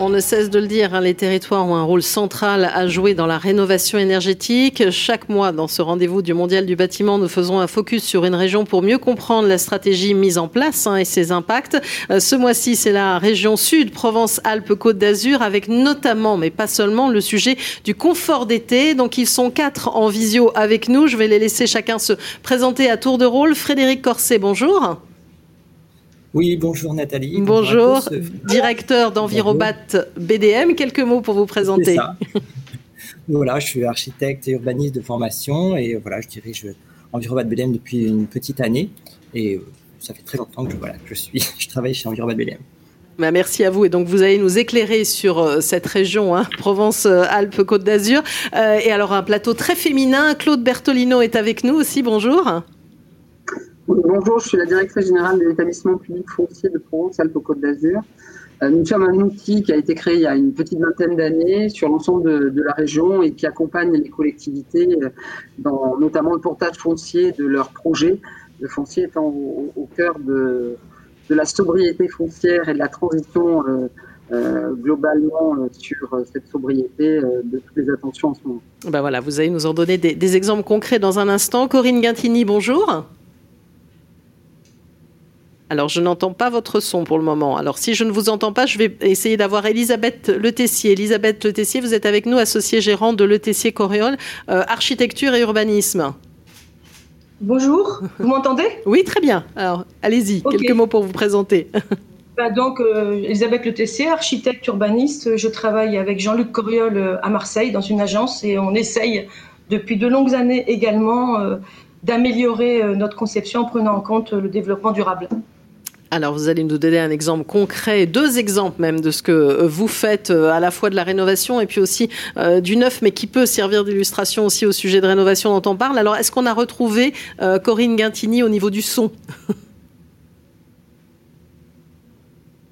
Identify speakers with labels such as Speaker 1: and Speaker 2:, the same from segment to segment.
Speaker 1: On ne cesse de le dire, hein, les territoires ont un rôle central à jouer dans la rénovation énergétique. Chaque mois, dans ce rendez-vous du Mondial du bâtiment, nous faisons un focus sur une région pour mieux comprendre la stratégie mise en place hein, et ses impacts. Euh, ce mois-ci, c'est la région Sud, Provence-Alpes-Côte d'Azur, avec notamment, mais pas seulement, le sujet du confort d'été. Donc, ils sont quatre en visio avec nous. Je vais les laisser chacun se présenter à tour de rôle. Frédéric Corset, bonjour.
Speaker 2: Oui, bonjour Nathalie.
Speaker 1: Bonjour, directeur d'Envirobat BDM. Quelques mots pour vous présenter.
Speaker 2: voilà, je suis architecte et urbaniste de formation et voilà, je dirige Envirobat BDM depuis une petite année et euh, ça fait très longtemps que je, voilà, je suis, je travaille chez Envirobat BDM.
Speaker 1: Bah, merci à vous. Et donc, vous allez nous éclairer sur euh, cette région, hein, Provence-Alpes-Côte d'Azur. Euh, et alors, un plateau très féminin. Claude Bertolino est avec nous aussi. Bonjour.
Speaker 3: Bonjour, je suis la directrice générale de l'établissement public foncier de Provence-Alpes-Côte d'Azur. Euh, nous sommes un outil qui a été créé il y a une petite vingtaine d'années sur l'ensemble de, la région et qui accompagne les collectivités euh, dans notamment le portage foncier de leurs projets, le foncier étant au, cœur de, la sobriété foncière et de la transition euh, globalement sur cette sobriété de toutes les attentions en ce moment.
Speaker 1: Ben voilà, vous allez nous en donner des, des exemples concrets dans un instant. Corinne Guintini, bonjour. Alors, je n'entends pas votre son pour le moment. Alors, si je ne vous entends pas, je vais essayer d'avoir Elisabeth Le Tessier. Elisabeth Le Tessier, vous êtes avec nous, associée gérante de Le Tessier Coréol, euh, architecture et urbanisme.
Speaker 4: Bonjour, vous m'entendez
Speaker 1: Oui, très bien. Alors, allez-y, quelques mots pour vous présenter.
Speaker 4: Bah, donc, euh, Elisabeth Le Tessier, architecte urbaniste. Je travaille avec Jean-Luc Coriol euh, à Marseille dans une agence et on essaye depuis de longues années également d'améliorer notre conception en prenant en compte le développement durable.
Speaker 1: Alors, vous allez nous donner un exemple concret, deux exemples même de ce que euh, vous faites euh, à la fois de la rénovation et puis aussi euh, du neuf, mais qui peut servir d'illustration aussi au sujet de rénovation dont on parle. Alors, est-ce qu'on a retrouvé Corinne Guintini au niveau du son Ah,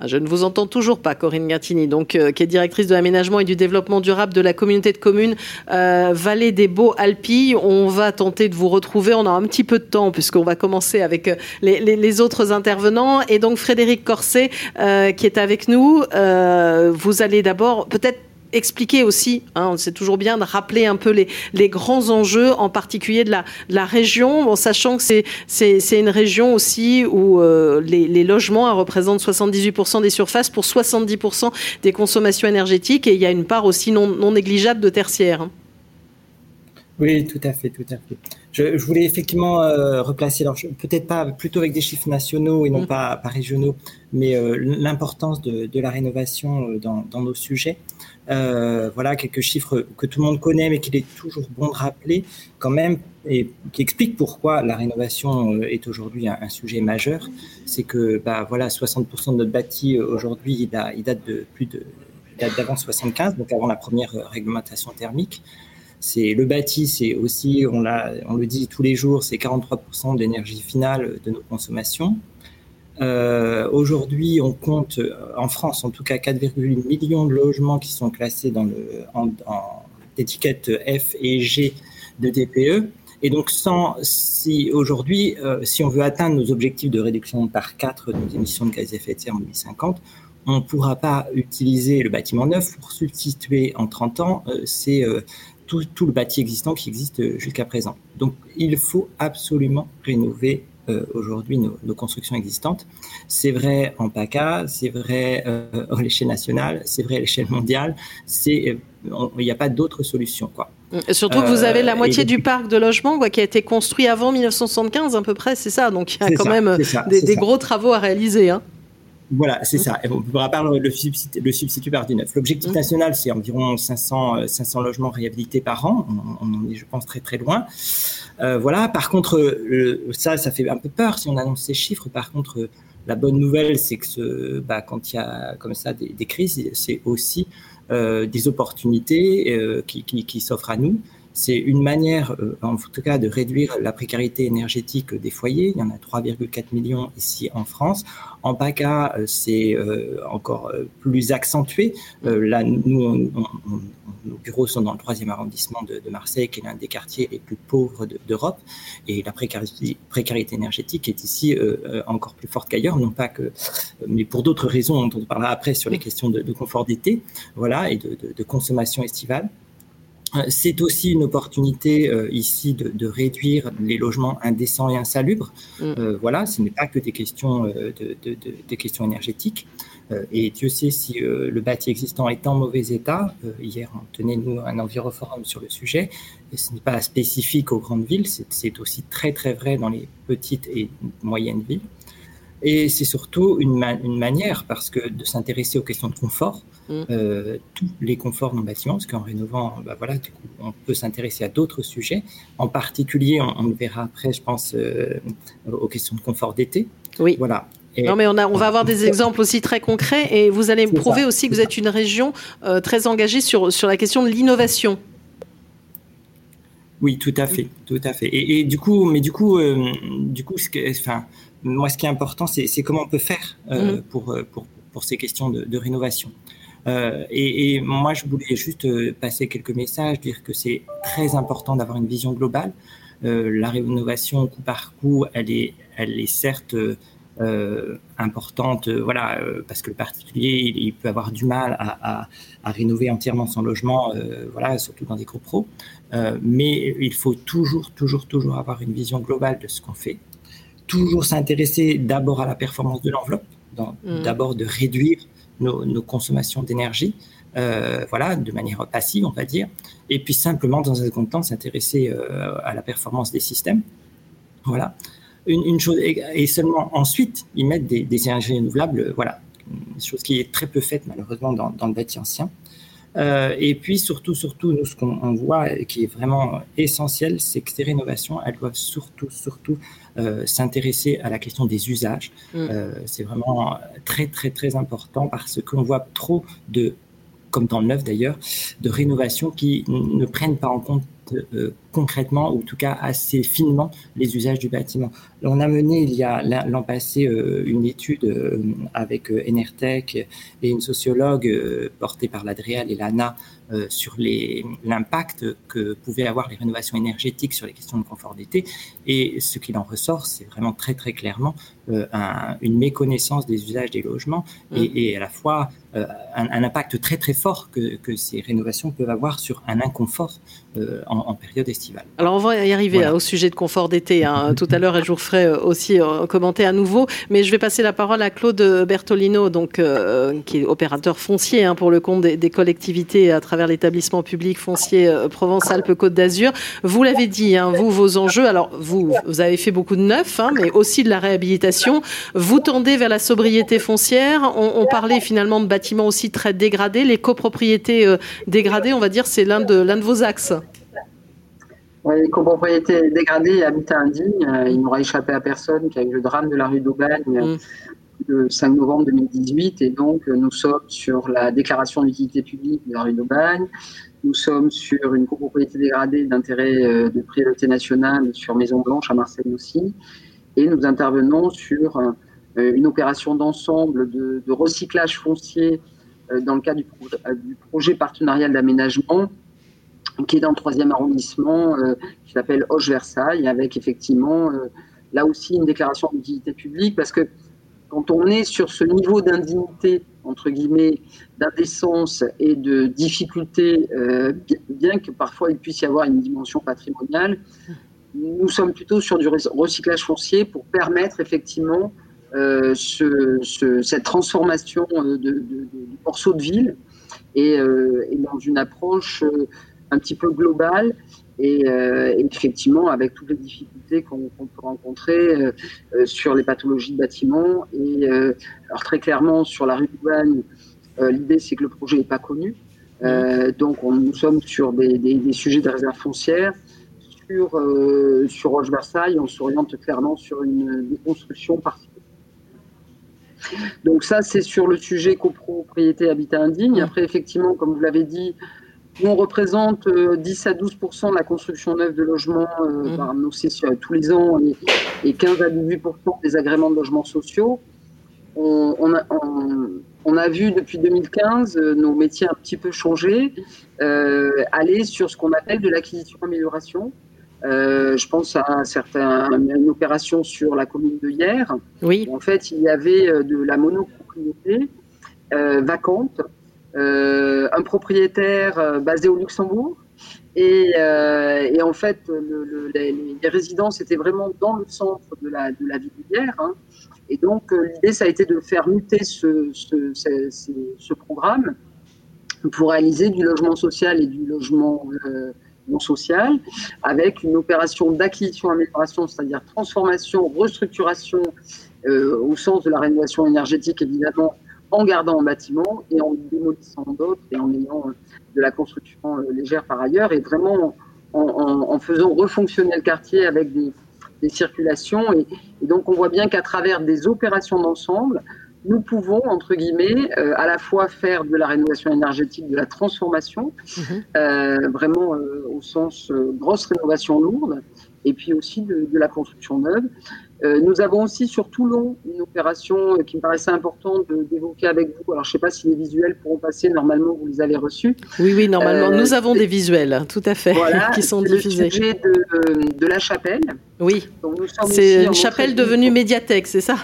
Speaker 1: je ne vous entends toujours pas, Corinne Gattini, donc, euh, qui est directrice de l'aménagement et du développement durable de la communauté de communes euh, Vallée des Beaux Alpilles. On va tenter de vous retrouver. On a un petit peu de temps puisqu'on va commencer avec euh, les, les, autres intervenants. Et donc Frédéric Corset, qui est avec nous. vous allez d'abord peut-être expliquer aussi, hein, c'est toujours bien de rappeler un peu les, les grands enjeux, en particulier de la, la région, en sachant que c'est une région aussi où euh, les, les, logements représentent 78% des surfaces pour 70% des consommations énergétiques et il y a une part aussi non, non négligeable de tertiaire. Hein.
Speaker 2: Oui, tout à fait, tout à fait. Je, je voulais effectivement euh, replacer, alors peut-être pas plutôt avec des chiffres nationaux et non mm. pas, pas, régionaux, mais euh, l'importance de, de, la rénovation dans, dans nos sujets. Euh, voilà quelques chiffres que tout le monde connaît, mais qu'il est toujours bon de rappeler quand même, et qui expliquent pourquoi la rénovation euh, est aujourd'hui un, sujet majeur. C'est que bah, voilà, 60% de notre bâti euh, aujourd'hui, il, date de plus de d'avant 75, donc avant la première réglementation thermique. C'est le bâti, c'est aussi, on, on le dit tous les jours, c'est 43% de l'énergie finale de nos consommations. Euh, Aujourd'hui, on compte euh, en France, en tout cas, 4,8 millions de logements qui sont classés dans le, en, en étiquette F et G de DPE. Et donc, sans, si aujourd'hui, euh, si on veut atteindre nos objectifs de réduction par 4 de nos émissions de gaz à effet de serre en 2050, on ne pourra pas utiliser le bâtiment neuf pour substituer en 30 ans euh, euh, tout, tout, le bâti existant qui existe jusqu'à présent. Donc, il faut absolument rénover euh, aujourd'hui nos, nos, constructions existantes. C'est vrai en PACA, c'est vrai euh, à l'échelle nationale, c'est vrai à l'échelle mondiale. C'est euh, il n'y a pas d'autre solution quoi.
Speaker 1: surtout que vous avez la moitié du parc de logements quoi, qui a été construit avant 1975 à peu près, c'est ça. Donc il y a quand même des, des gros travaux à réaliser. Hein.
Speaker 2: Voilà, c'est ça. Et on pourra parler le substitut, le substitut par du neuf. L'objectif mmh. national, c'est environ 500, 500 logements réhabilités par an. On, on, en est, je pense, très très loin. Euh, voilà. Par contre, ça, ça fait un peu peur si on annonce ces chiffres. Par contre, la bonne nouvelle, c'est que ce, bah, quand il y a comme ça des, des crises, c'est aussi euh, des opportunités euh, qui, qui, qui s'offrent à nous. C'est une manière, euh, en tout cas, de réduire la précarité énergétique des foyers. Il y en a 3,4 millions ici en France. En PACA, euh, c'est euh, encore plus accentué. Là, nous, on, bureaux sont dans le troisième arrondissement de, Marseille, qui est l'un des quartiers les plus pauvres d'Europe. et la précarité, précarité, énergétique est ici encore plus forte qu'ailleurs, non pas que, mais pour d'autres raisons dont on parlera après sur les questions de, confort d'été, voilà, et de consommation estivale. Euh, c'est aussi une opportunité euh, ici de, réduire les logements indécents et insalubres. Mm. Euh, voilà, ce n'est pas que des questions, de, des questions énergétiques. et Dieu sait si le bâti existant est en mauvais état. hier, on tenait nous un enviroforum sur le sujet. Et ce n'est pas spécifique aux grandes villes, c'est aussi très très vrai dans les petites et moyennes villes. Et c'est surtout une, une, manière, parce que de s'intéresser aux questions de confort, mm. euh, tous les conforts dans le bâtiment, parce qu'en rénovant, bah voilà, du coup, on peut s'intéresser à d'autres sujets. En particulier, on, le verra après, je pense, euh, aux questions de confort d'été.
Speaker 1: Oui. Voilà. non, mais on, a, on va avoir des exemples aussi très concrets et vous allez prouver aussi que vous êtes une région euh, très engagée sur, sur la question de l'innovation.
Speaker 2: Oui, tout à fait, tout à fait. Et, et du coup, mais du coup, du coup, ce que, enfin, moi, ce qui est important, c'est comment on peut faire euh, mm. pour, euh, pour, pour, ces questions de, de rénovation. Euh, et, et, moi, je voulais juste passer quelques messages, dire que c'est très important d'avoir une vision globale. Euh, la rénovation coup par coup, elle est, elle est certes importante, voilà, parce que le particulier, il, peut avoir du mal à, à, à rénover entièrement son logement, voilà, surtout dans des gros pros. mais il faut toujours, toujours, toujours avoir une vision globale de ce qu'on fait toujours s'intéresser d'abord à la performance de l'enveloppe, mm. d'abord de réduire nos, consommations d'énergie, euh, voilà, de manière passive, on va dire, et puis simplement, dans un second temps, s'intéresser euh, à la performance des systèmes. Voilà. Une, chose, et, seulement ensuite, ils mettent des, énergies renouvelables, voilà, une chose qui est très peu faite malheureusement dans, dans le bâti ancien. Euh, et puis surtout, surtout, nous, ce qu'on voit qui est vraiment essentiel, c'est que ces rénovations, elles doivent surtout, surtout euh, s'intéresser à la question des usages. Mm. Euh, c'est vraiment très, très, très important parce qu'on voit trop de, comme dans le neuf d'ailleurs, de rénovations qui ne prennent pas en compte euh, concrètement, ou en tout cas assez finement, les usages du bâtiment. On a mené il y a l'an passé euh, une étude euh, avec Enertech et une sociologue portée par l'Adréal et l'ANA sur l'impact que pouvaient avoir les rénovations énergétiques sur les questions de confort d'été. Et ce qu'il en ressort, c'est vraiment très très clairement une méconnaissance des usages des logements et, mmh. et à la fois un, impact très très fort que, que, ces rénovations peuvent avoir sur un inconfort en, en, période estivale.
Speaker 1: Alors on va y arriver au sujet de confort d'été. Hein. Tout à l'heure, et je vous ferai euh, aussi euh, commenter à nouveau, mais je vais passer la parole à Claude Bertolino, donc euh, qui est opérateur foncier hein, pour le compte des, collectivités à travers l'établissement public foncier Provence-Alpes-Côte d'Azur. Vous l'avez dit, hein, vous vos enjeux. Alors vous, vous avez fait beaucoup de neuf, hein, mais aussi de la réhabilitation. Vous tendez vers la sobriété foncière. On, on parlait finalement de bâtiments aussi très dégradés, les copropriétés dégradées. On va dire c'est l'un de l'un de vos axes.
Speaker 3: Oui, copropriété dégradée et habitat indigne, euh, il n'aura échappé à personne qu'il y a eu le drame de la rue d'Aubagne mm. le 5 novembre 2018. Et donc, euh, nous sommes sur la déclaration d'utilité publique de la rue d'Aubagne. Nous sommes sur une copropriété dégradée d'intérêt euh, de priorité nationale sur Maison Blanche à Marseille aussi. Et nous intervenons sur une opération d'ensemble de, recyclage foncier dans le cadre du, du projet partenarial d'aménagement qui est dans le troisième arrondissement, euh, qui s'appelle Hoche-Versailles, avec effectivement euh, là aussi une déclaration d'utilité publique, parce que quand on est sur ce niveau d'indignité, entre guillemets, d'indécence et de difficulté, euh, bien que parfois il puisse y avoir une dimension patrimoniale, nous sommes plutôt sur du recyclage foncier pour permettre effectivement ce, ce, cette transformation de, de, de, morceaux de ville et, et dans une approche un petit peu global et, euh, effectivement avec toutes les difficultés qu'on peut rencontrer euh, euh, sur les pathologies de bâtiments. Et alors très clairement sur la rue de Bagne, l'idée c'est que le projet n'est pas connu. donc on, nous sommes sur des, des, sujets de réserve foncière. Sur, sur Roche-Versailles, on s'oriente clairement sur une déconstruction partielle. Donc ça, c'est sur le sujet copropriété habitat indigne. Après, effectivement, comme vous l'avez dit, on représente 10 euh, à 12% de la construction neuve de logements euh, mmh. nos tous les ans et, 15 à 18% des agréments de logements sociaux. On, on a vu depuis 2015 nos métiers un petit peu changer, aller sur ce qu'on appelle de l'acquisition-amélioration. Je pense à une opération sur la commune de Hier.
Speaker 1: Oui.
Speaker 3: en fait, il y avait de la monopropriété vacante, un propriétaire basé au Luxembourg et, euh, et, en fait, le, les, les, résidences étaient vraiment dans le centre de la, de la ville d'hier. Hein. Et donc, euh, l'idée, ça a été de faire muter ce, ce, ce, ce, programme pour réaliser du logement social et du logement euh, non social, avec une opération d'acquisition-amélioration, c'est-à-dire transformation, restructuration euh, au sens de la rénovation énergétique, évidemment, en gardant un bâtiment et en démolissant d'autres et en ayant de la construction euh, légère par ailleurs, et vraiment en, faisant refonctionner le quartier avec des, circulations. Et, donc on voit bien qu'à travers des opérations d'ensemble, nous pouvons, entre guillemets, euh, à la fois faire de la rénovation énergétique, de la transformation, mhm. euh, vraiment au sens grosse rénovation lourde, et puis aussi de, de la construction neuve. Euh, nous avons aussi sur Toulon une opération qui me paraissait importante d'évoquer avec vous. Alors, je ne sais pas si les visuels pourront passer. Normalement, vous les avez reçus.
Speaker 1: Oui, oui, normalement. nous avons des visuels, tout à fait, qui sont diffusés.
Speaker 3: C'est le sujet de, de, la chapelle.
Speaker 1: Oui. C'est une chapelle devenue médiathèque, c'est ça?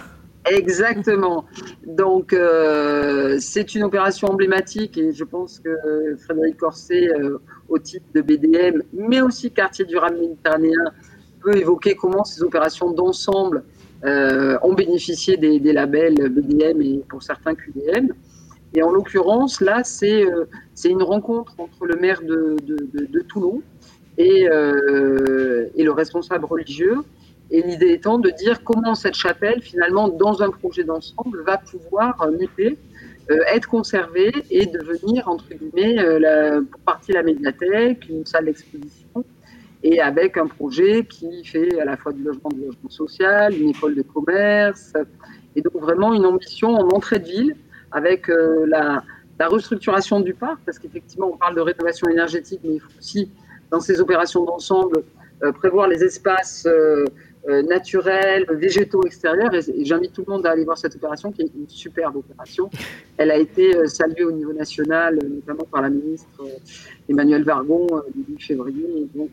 Speaker 3: Exactement. Donc, euh, c'est une opération emblématique et je pense que Frédéric Corset, euh, au titre de BDM, mais aussi quartier durable méditerranéen, peut évoquer comment ces opérations d'ensemble euh, ont bénéficié des, labels BDM et pour certains QDM. Et en l'occurrence, là, c'est une rencontre entre le maire de, Toulon et, le responsable religieux. Et l'idée étant de dire comment cette chapelle, finalement, dans un projet d'ensemble, va pouvoir muter, être conservée et devenir, entre guillemets, la, pour partie la médiathèque, une salle d'exposition, et avec un projet qui fait à la fois du logement, social, une école de commerce, et donc vraiment une ambition en entrée de ville avec euh, la, restructuration du parc, parce qu'effectivement on parle de rénovation énergétique, mais il faut aussi dans ces opérations d'ensemble euh, prévoir les espaces euh, naturels, végétaux extérieurs, et, j'invite tout le monde à aller voir cette opération qui est une superbe opération. Elle a été saluée au niveau national, notamment par la ministre Emmanuel Vargon euh, début février. donc,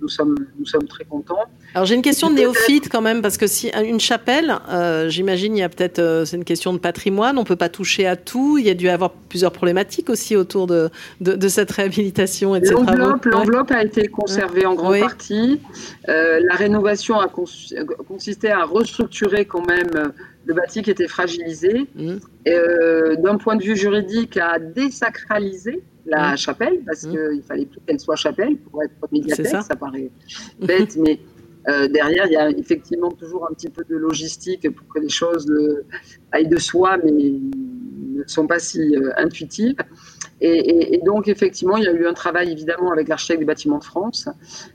Speaker 3: nous sommes, nous sommes très contents.
Speaker 1: Alors j'ai une question de néophyte quand même, parce que si une chapelle, euh, j'imagine il y a peut-être, euh, c'est une question de patrimoine, on peut pas toucher à tout, il y a dû y avoir plusieurs problématiques aussi autour de, de, cette réhabilitation et de
Speaker 3: L'enveloppe a été conservée en grande partie. la rénovation a consisté à restructurer quand même le bâti qui était fragilisé. Mmh. D'un point de vue juridique, à désacraliser la mmh. chapelle, parce mmh. qu'il fallait plus qu'elle soit chapelle pour être médiathèque. Ça. ça. paraît bête, mais euh, derrière, il y a effectivement toujours un petit peu de logistique pour que les choses euh, aillent de soi, mais ne sont pas si euh, intuitives. Et, donc, effectivement, il y a eu un travail évidemment avec l'architecte des bâtiments de France,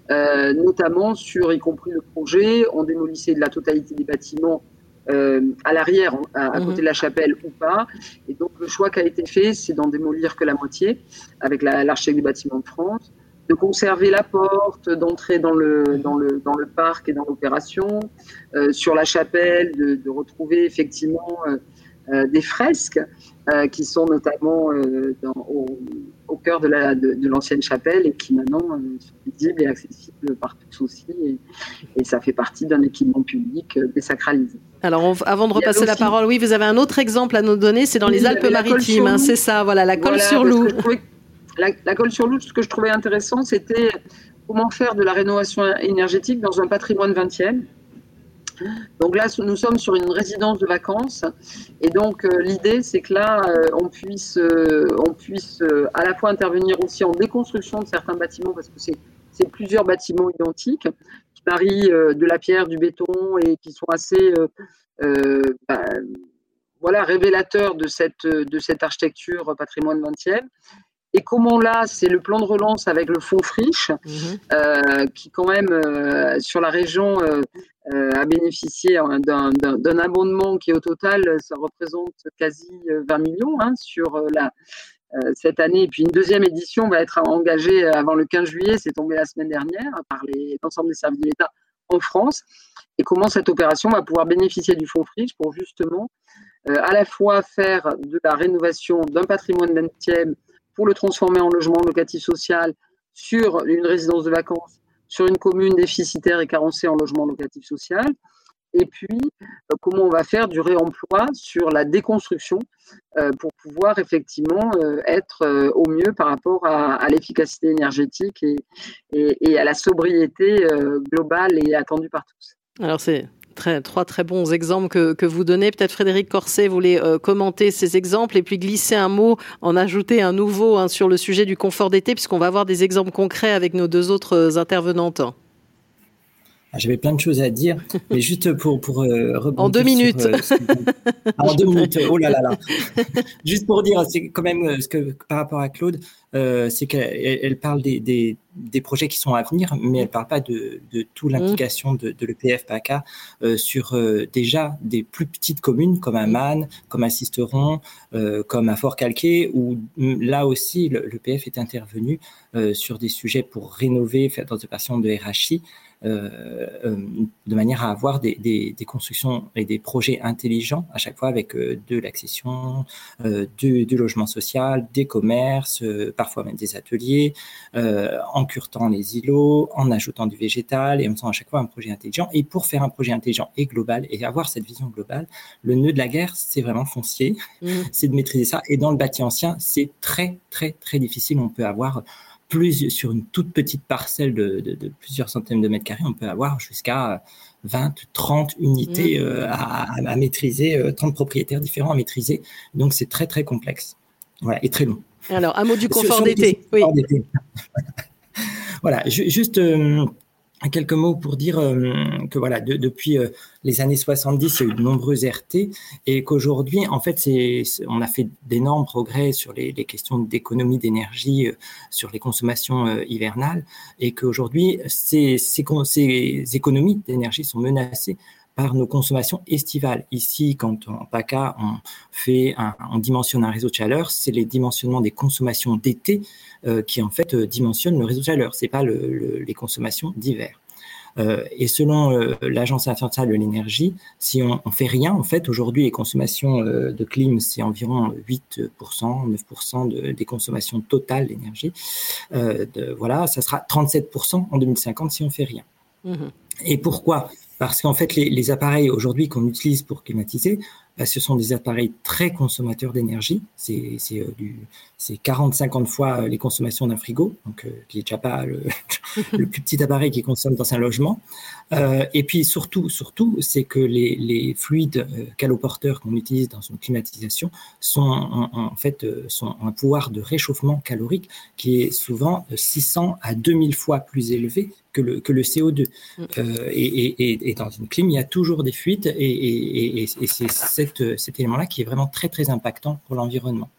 Speaker 3: notamment sur, y compris le projet, on démolissait de la totalité des bâtiments euh, à l'arrière, à, mhm. côté de la chapelle ou pas. Et donc le choix qui a été fait, c'est d'en démolir que la moitié, avec l'architecte du bâtiment de France, de conserver la porte, d'entrer dans le, dans, le, dans le parc et dans l'opération, euh, sur la chapelle, de, de retrouver effectivement euh des fresques euh, qui sont notamment euh, dans, au, au, cœur de l'ancienne de, chapelle et qui maintenant sont visibles et accessibles par tous aussi. Et, et ça fait partie d'un équipement public désacralisé.
Speaker 1: Alors, avant de repasser la parole, oui, vous avez un autre exemple à nous donner, c'est dans les Alpes-Maritimes, hein, c'est ça, voilà, la colle sur loup.
Speaker 3: La, colle sur loup, ce que je trouvais intéressant, c'était comment faire de la rénovation énergétique dans un patrimoine 20e. Donc là, nous sommes sur une résidence de vacances, et donc euh, l'idée, c'est que là, euh, on puisse, euh, on puisse à la fois intervenir aussi en déconstruction de certains bâtiments, parce que c'est plusieurs bâtiments identiques qui marient de la pierre, du béton et qui sont assez bah, voilà, révélateurs de cette, de cette architecture patrimoine 20e. Et comment là, c'est le plan de relance avec le fonds friche, mhm. qui quand même sur la région a bénéficié d'un abondement qui au total, ça représente quasi 20 millions hein, sur cette année. Et puis une deuxième édition va être engagée avant le 15 juillet, c'est tombé la semaine dernière par l'ensemble des services de l'État en France. Et comment cette opération va pouvoir bénéficier du fonds friche pour justement à la fois faire de la rénovation d'un patrimoine 20e pour le transformer en logement locatif social sur une résidence de vacances, sur une commune déficitaire et carencée en logement locatif social, et puis euh, comment on va faire du réemploi sur la déconstruction euh, pour pouvoir effectivement euh, être au mieux par rapport à, l'efficacité énergétique et, et, à la sobriété globale et attendue par tous.
Speaker 1: Alors c'est Trois très bons exemples que, vous donnez. Peut-être Frédéric Corset voulait commenter ces exemples et puis glisser un mot, en ajouter un nouveau hein, sur le sujet du confort d'été, puisqu'on va avoir des exemples concrets avec nos deux autres intervenantes.
Speaker 2: Ah, j'avais plein de choses à dire, mais juste pour pour euh,
Speaker 1: En deux minutes. Euh,
Speaker 2: ah, en deux minutes. Oh là là là. juste pour dire, c'est quand même euh, ce que par rapport à Claude, c'est qu'elle parle des, des, des projets qui sont à venir, mais elle parle pas de de toute l'implication de, de l'EPF PACA sur déjà des plus petites communes comme un Man, comme un Sisteron, comme un Fort Calqué, où mm, là aussi l'EPF est intervenu sur des sujets pour rénover, faire des opérations de RHI. Euh, euh, de manière à avoir des, des, des, constructions et des projets intelligents à chaque fois avec euh, de l'accession, du, du, logement social, des commerces, parfois même des ateliers, en curtant les îlots, en ajoutant du végétal et en faisant à chaque fois un projet intelligent. Et pour faire un projet intelligent et global et avoir cette vision globale, le nœud de la guerre, c'est vraiment foncier, mmh. c'est de maîtriser ça. Et dans le bâti ancien, c'est très, très, très difficile. On peut avoir plus sur une toute petite parcelle de, plusieurs centaines de mètres carrés, on peut avoir jusqu'à 20, 30 unités mmh. euh, à, maîtriser, 30 euh, propriétaires différents à maîtriser. Donc c'est très très complexe. Voilà, et très long.
Speaker 1: Alors, un mot du confort d'été. Oui.
Speaker 2: voilà, juste euh, quelques mots pour dire euh, que voilà, depuis euh, les années 70, il y a eu de nombreuses RT et qu'aujourd'hui, en fait, c'est, on a fait d'énormes progrès sur les, les questions d'économie d'énergie, euh, sur les consommations hivernales et qu'aujourd'hui, ces, ces, ces économies d'énergie sont menacées par nos consommations estivales. Ici, quand en PACA, on fait un, on dimensionne un réseau de chaleur, c'est les dimensionnements des consommations d'été qui en fait dimensionnent le réseau de chaleur. C'est pas le, les consommations d'hiver. Euh, et selon euh, l'Agence internationale de l'énergie, si on, on fait rien, en fait, aujourd'hui, les consommations euh, de clim, c'est environ 8%, 9% de, des consommations totales d'énergie. Voilà, ça sera 37% en 2050 si on fait rien. Mmh et pourquoi? Parce qu'en fait, les, appareils aujourd'hui qu'on utilise pour climatiser, bah, ce sont des appareils très consommateurs d'énergie. C'est c'est 40-50 fois les consommations d'un frigo, donc qui est déjà pas le, plus petit appareil qui consomme dans un logement. Euh, et puis surtout, surtout, c'est que les, fluides euh, caloporteurs qu'on utilise dans une climatisation sont en, fait un pouvoir de réchauffement calorique qui est souvent 600 à 2000 fois plus élevé que le, que le CO2. Mm. Euh, et, et, et, dans une clim, il y a toujours des fuites et, et c'est cet, cet élément-là qui est vraiment très, très impactant pour l'environnement.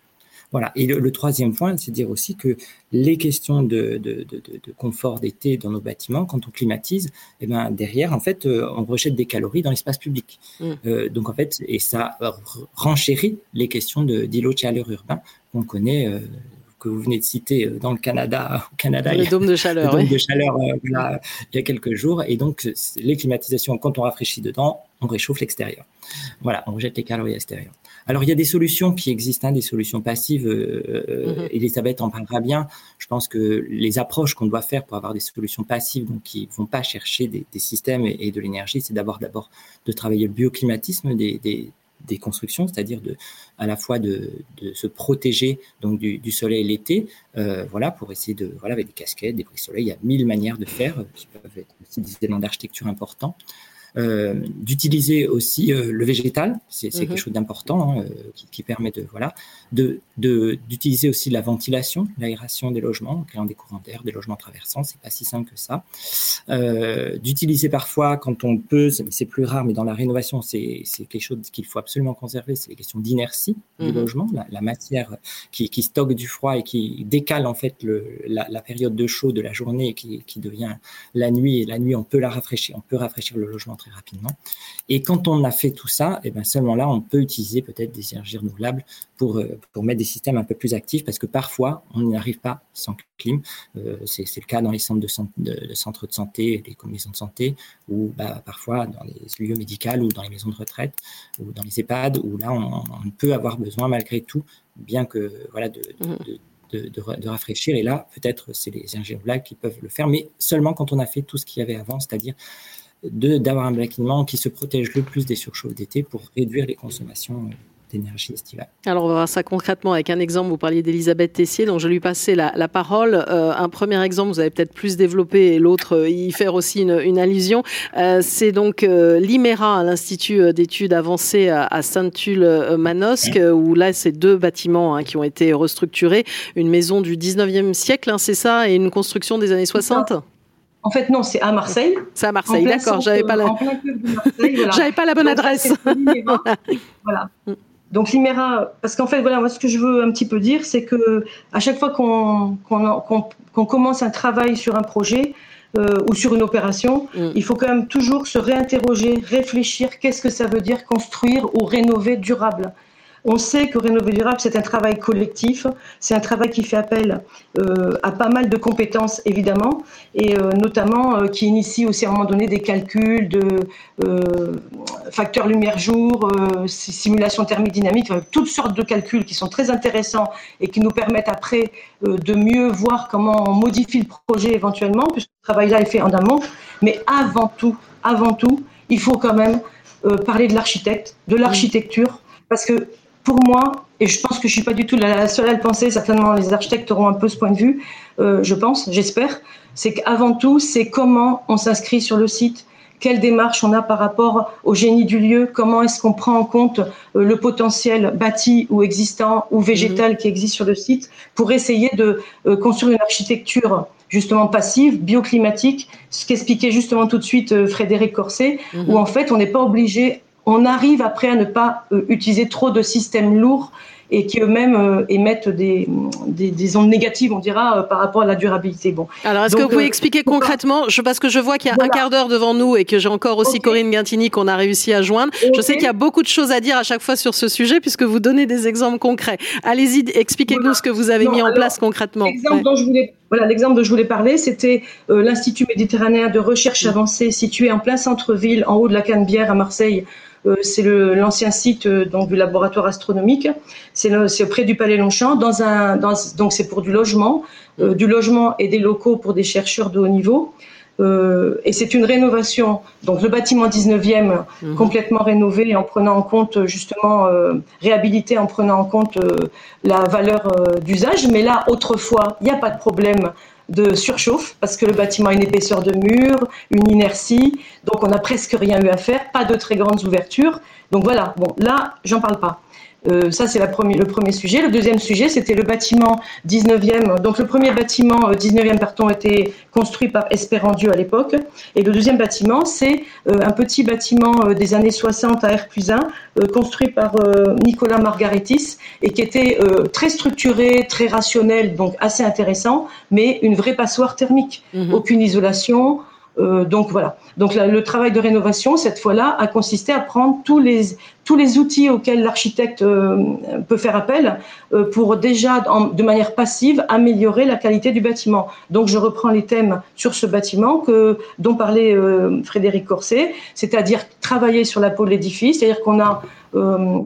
Speaker 2: Voilà. Et le, troisième point, c'est dire aussi que les questions de, de, de, de confort d'été dans nos bâtiments, quand on climatise, eh ben derrière, en fait, euh, on rejette des calories dans l'espace public. Mm. Euh, donc en fait, et ça renchérit les questions d'îlots de chaleur urbain qu'on connaît. Euh, que vous venez de citer euh, dans le Canada, au Canada,
Speaker 1: le dôme de chaleur,
Speaker 2: le dôme de chaleur euh, il y a quelques jours. Et donc, les climatisations, quand on rafraîchit dedans, on réchauffe l'extérieur. Voilà, on rejette les calories extérieures. Alors, il y a des solutions qui existent, hein, des solutions passives. Euh, mm-hmm. Elisabeth en parlera bien. Je pense que les approches qu'on doit faire pour avoir des solutions passives, donc qui vont pas chercher des, des systèmes et, et de l'énergie, c'est d'abord d'abord de travailler le bioclimatisme des, des, des constructions, c'est-à-dire de, à la fois de, se protéger du soleil l'été, euh, voilà, pour essayer de, voilà, avec des casquettes, des briques soleil, il y a mille manières de faire euh, qui peuvent être aussi des éléments d'architecture importants. Euh, d'utiliser aussi euh, le végétal, c'est quelque chose d'important hein, euh, qui, qui, permet de voilà de d'utiliser aussi la ventilation, l'aération des logements, en créant des courants d'air, des logements traversants, c'est pas si simple que ça. d'utiliser parfois quand on peut, c'est plus rare, mais dans la rénovation c'est c'est quelque chose qu'il faut absolument conserver, c'est les questions d'inertie du mm-hmm. logement, la, la matière qui, qui, stocke du froid et qui décale en fait le, la, la, période de chaud de la journée qui, qui devient la nuit et la nuit on peut la rafraîchir, on peut rafraîchir le logement très rapidement. Et quand on a fait tout ça, et eh bien seulement là, on peut utiliser peut-être des énergies renouvelables pour, euh, pour mettre des systèmes un peu plus actifs, parce que parfois, on n'y arrive pas sans clim. Euh, c'est le cas dans les centres de, de, centres de santé, les commissions de santé, ou bah, parfois dans les lieux médicaux ou dans les maisons de retraite, ou dans les EHPAD, où là, on, peut avoir besoin malgré tout, bien que voilà, de, de de, rafraîchir. Et là, peut-être, c'est les ingénieurs renouvelables qui peuvent le faire, mais seulement quand on a fait tout ce qu'il y avait avant, c'est-à-dire d'avoir un bâtiment qui se protège le plus des surchauffes d'été pour réduire les consommations euh, d'énergie estivale.
Speaker 1: Alors on va voir ça concrètement avec un exemple. Vous parliez d'Elisabeth Tessier, donc je lui passais la, la parole. Euh, un premier exemple, vous avez peut-être plus développé et l'autre euh, y faire aussi une, une allusion. Euh, c'est donc euh, l'IMERA, l'Institut d'études avancées à, à Saint-Tulle-Manosque, où là c'est deux bâtiments hein, qui ont été restructurés. Une maison du 19e siècle, hein, c'est ça, et une construction des années 60
Speaker 4: en fait, non, c'est à Marseille.
Speaker 1: C'est à Marseille, d'accord. J'avais pas la... J'avais pas la bonne adresse.
Speaker 4: voilà. Donc l'IMERA, parce qu'en fait, voilà, moi ce que je veux un petit peu dire, c'est que à chaque fois qu'on commence un travail sur un projet euh, ou sur une opération, mm. il faut quand même toujours se réinterroger, réfléchir, qu'est-ce que ça veut dire construire ou rénover durable. On sait que Rénover durable, c'est un travail collectif, c'est un travail qui fait appel euh, à pas mal de compétences, évidemment, et euh, notamment euh, qui initie aussi à un moment donné des calculs de facteurs lumière-jour, simulation thermique dynamique, toutes sortes de calculs qui sont très intéressants et qui nous permettent après de mieux voir comment on modifie le projet éventuellement, puisque ce travail-là est fait en amont. Mais avant tout, avant tout, il faut quand même parler de l'architecte, de l'architecture, parce que pour moi, et je pense que je suis pas du tout la seule à le penser, certainement les architectes auront un peu ce point de vue, euh, je pense, j'espère, c'est qu'avant tout, c'est comment on s'inscrit sur le site, quelle démarche on a par rapport au génie du lieu, comment est-ce qu'on prend en compte euh, le potentiel bâti ou existant ou végétal mhm. qui existe sur le site pour essayer de euh, construire une architecture justement passive, bioclimatique, ce qu'expliquait justement tout de suite Frédéric Corset, mhm. où en fait on n'est pas obligé on arrive après à ne pas euh, utiliser trop de systèmes lourds et qui eux-mêmes euh, émettent des, des, ondes négatives, on dira, euh, par rapport à la durabilité.
Speaker 1: Bon. Alors, est-ce que vous pouvez expliquer concrètement, je, parce que je vois qu'il y a un quart d'heure devant nous et que j'ai encore aussi Corinne Guintini qu'on a réussi à joindre. Je sais qu'il y a beaucoup de choses à dire à chaque fois sur ce sujet puisque vous donnez des exemples concrets. Allez-y, expliquez-nous ce que vous avez mis en place concrètement.
Speaker 4: L'exemple dont je voulais voilà, l'exemple dont je voulais parler, c'était l'Institut méditerranéen de recherche avancée situé en plein centre-ville, en haut de la Canebière à Marseille, c'est l'ancien site euh, donc du laboratoire astronomique. C'est auprès du Palais Longchamp. Dans un, dans, donc c'est pour du logement, euh, du logement et des locaux pour des chercheurs de haut niveau. Euh, et c'est une rénovation, donc le bâtiment 19e mhm. complètement rénové en prenant en compte justement euh, réhabilité en prenant en compte la valeur d'usage. Mais là, autrefois, il n'y a pas de problème de surchauffe parce que le bâtiment a une épaisseur de mur, une inertie, donc on n'a presque rien eu à faire, pas de très grandes ouvertures. Donc voilà, bon, là, j'en parle pas. Euh, ça, c'est le premier sujet. Le deuxième sujet, c'était le bâtiment 19e. Donc, le premier bâtiment 19e, euh, pardon, était construit par Espérandieu à l'époque. Et le deuxième bâtiment, c'est euh, un petit bâtiment des années 60 à R plus 1, construit par Nicolas Margaretis et qui était très structuré, très rationnel, donc assez intéressant, mais une vraie passoire thermique. Mhm. Aucune isolation, euh, donc voilà. Donc le travail de rénovation cette fois-là a consisté à prendre tous les tous les outils auxquels l'architecte euh, peut faire appel euh, pour déjà de manière passive améliorer la qualité du bâtiment. Donc je reprends les thèmes sur ce bâtiment que dont parlait Frédéric Corset, c'est-à-dire travailler sur la peau de l'édifice, c'est-à-dire qu'on a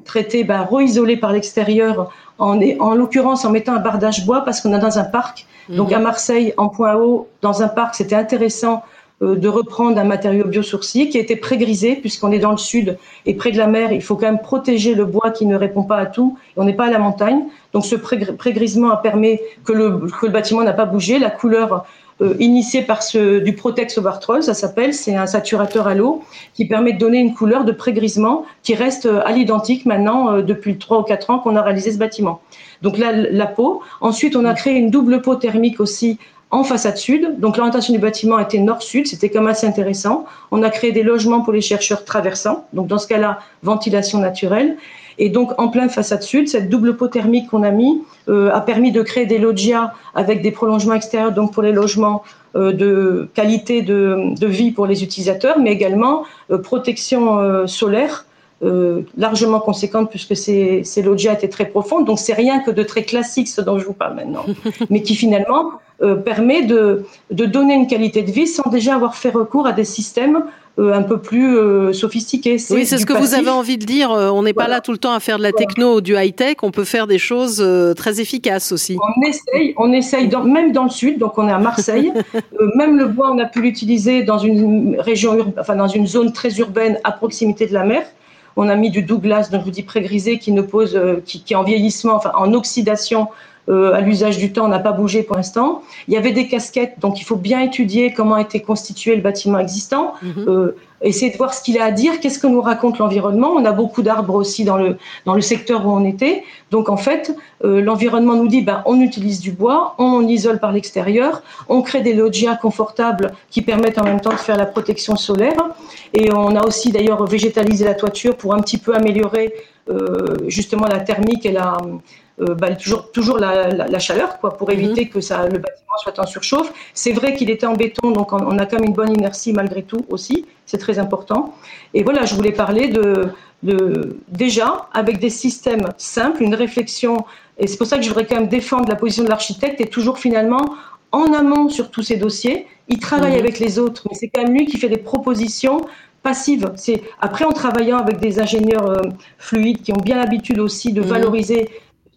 Speaker 4: traité ben, re-isolé par l'extérieur en, en l'occurrence en mettant un bardage bois parce qu'on est dans un parc. Donc mhm. à Marseille, en point haut, dans un parc, c'était intéressant euh, de reprendre un matériau biosourcier qui a été pré-grisé puisqu'on est dans le sud et près de la mer. Il faut quand même protéger le bois qui ne répond pas à tout. on n'est pas à la montagne. Donc ce pré-grisement a permis que le, que le bâtiment n'a pas bougé. La couleur euh, initiée par ce, du Protex Ovartrol, ça s'appelle, c'est un saturateur à l'eau qui permet de donner une couleur de pré-grisement qui reste euh, à l'identique maintenant depuis 3 ou 4 ans qu'on a réalisé ce bâtiment. Donc là, la peau. Ensuite, on a créé une double peau thermique aussi en façade sud. Donc l'orientation du bâtiment était nord-sud, c'était comme assez intéressant. On a créé des logements pour les chercheurs traversants, donc dans ce cas-là, ventilation naturelle. Et donc en pleine façade sud, cette double peau thermique qu'on a mis euh, a permis de créer des loggias avec des prolongements extérieurs, donc pour les logements euh, de qualité de, de, vie pour les utilisateurs, mais également euh, protection solaire euh, largement conséquente puisque ces, ces loggias étaient très profondes. Donc c'est rien que de très classique ce dont je vous parle maintenant, mais qui finalement euh, permet de, de, donner une qualité de vie sans déjà avoir fait recours à des systèmes euh, un peu plus sophistiqués.
Speaker 1: Oui, c'est ce que vous avez envie de dire. on n'est pas là tout le temps à faire de la techno ou du high-tech. On peut faire des choses très efficaces aussi.
Speaker 4: On essaye, on essaye dans, même dans le sud. Donc on est à Marseille. même le bois, on a pu l'utiliser dans une région, enfin dans une zone très urbaine à proximité de la mer. On a mis du Douglas, donc je vous dis pré-grisé, qui ne pose, euh, qui, qui, est en vieillissement, enfin en oxydation euh, à l'usage du temps, n'a pas bougé pour l'instant. Il y avait des casquettes, donc il faut bien étudier comment été constitué le bâtiment existant, mhm. euh, essayer de voir ce qu'il a à dire, qu'est-ce que nous raconte l'environnement. On a beaucoup d'arbres aussi dans le, dans le secteur où on était. Donc en fait, euh, l'environnement nous dit, ben, on utilise du bois, on isole par l'extérieur, on crée des loggias confortables qui permettent en même temps de faire la protection solaire. Et on a aussi d'ailleurs végétalisé la toiture pour un petit peu améliorer justement la thermique et la euh, bah, toujours, toujours la, la, la, chaleur, quoi, pour mhm. éviter que ça, le bâtiment soit en surchauffe. C'est vrai qu'il était en béton, donc on, a quand même une bonne inertie malgré tout aussi. C'est très important. Et voilà, je voulais parler de, de déjà avec des systèmes simples, une réflexion. Et c'est pour ça que je voudrais quand même défendre la position de l'architecte et toujours finalement en amont sur tous ces dossiers. Il travaille mhm. avec les autres, mais c'est quand même lui qui fait des propositions passives. C'est après en travaillant avec des ingénieurs euh, fluides qui ont bien l'habitude aussi de mhm. valoriser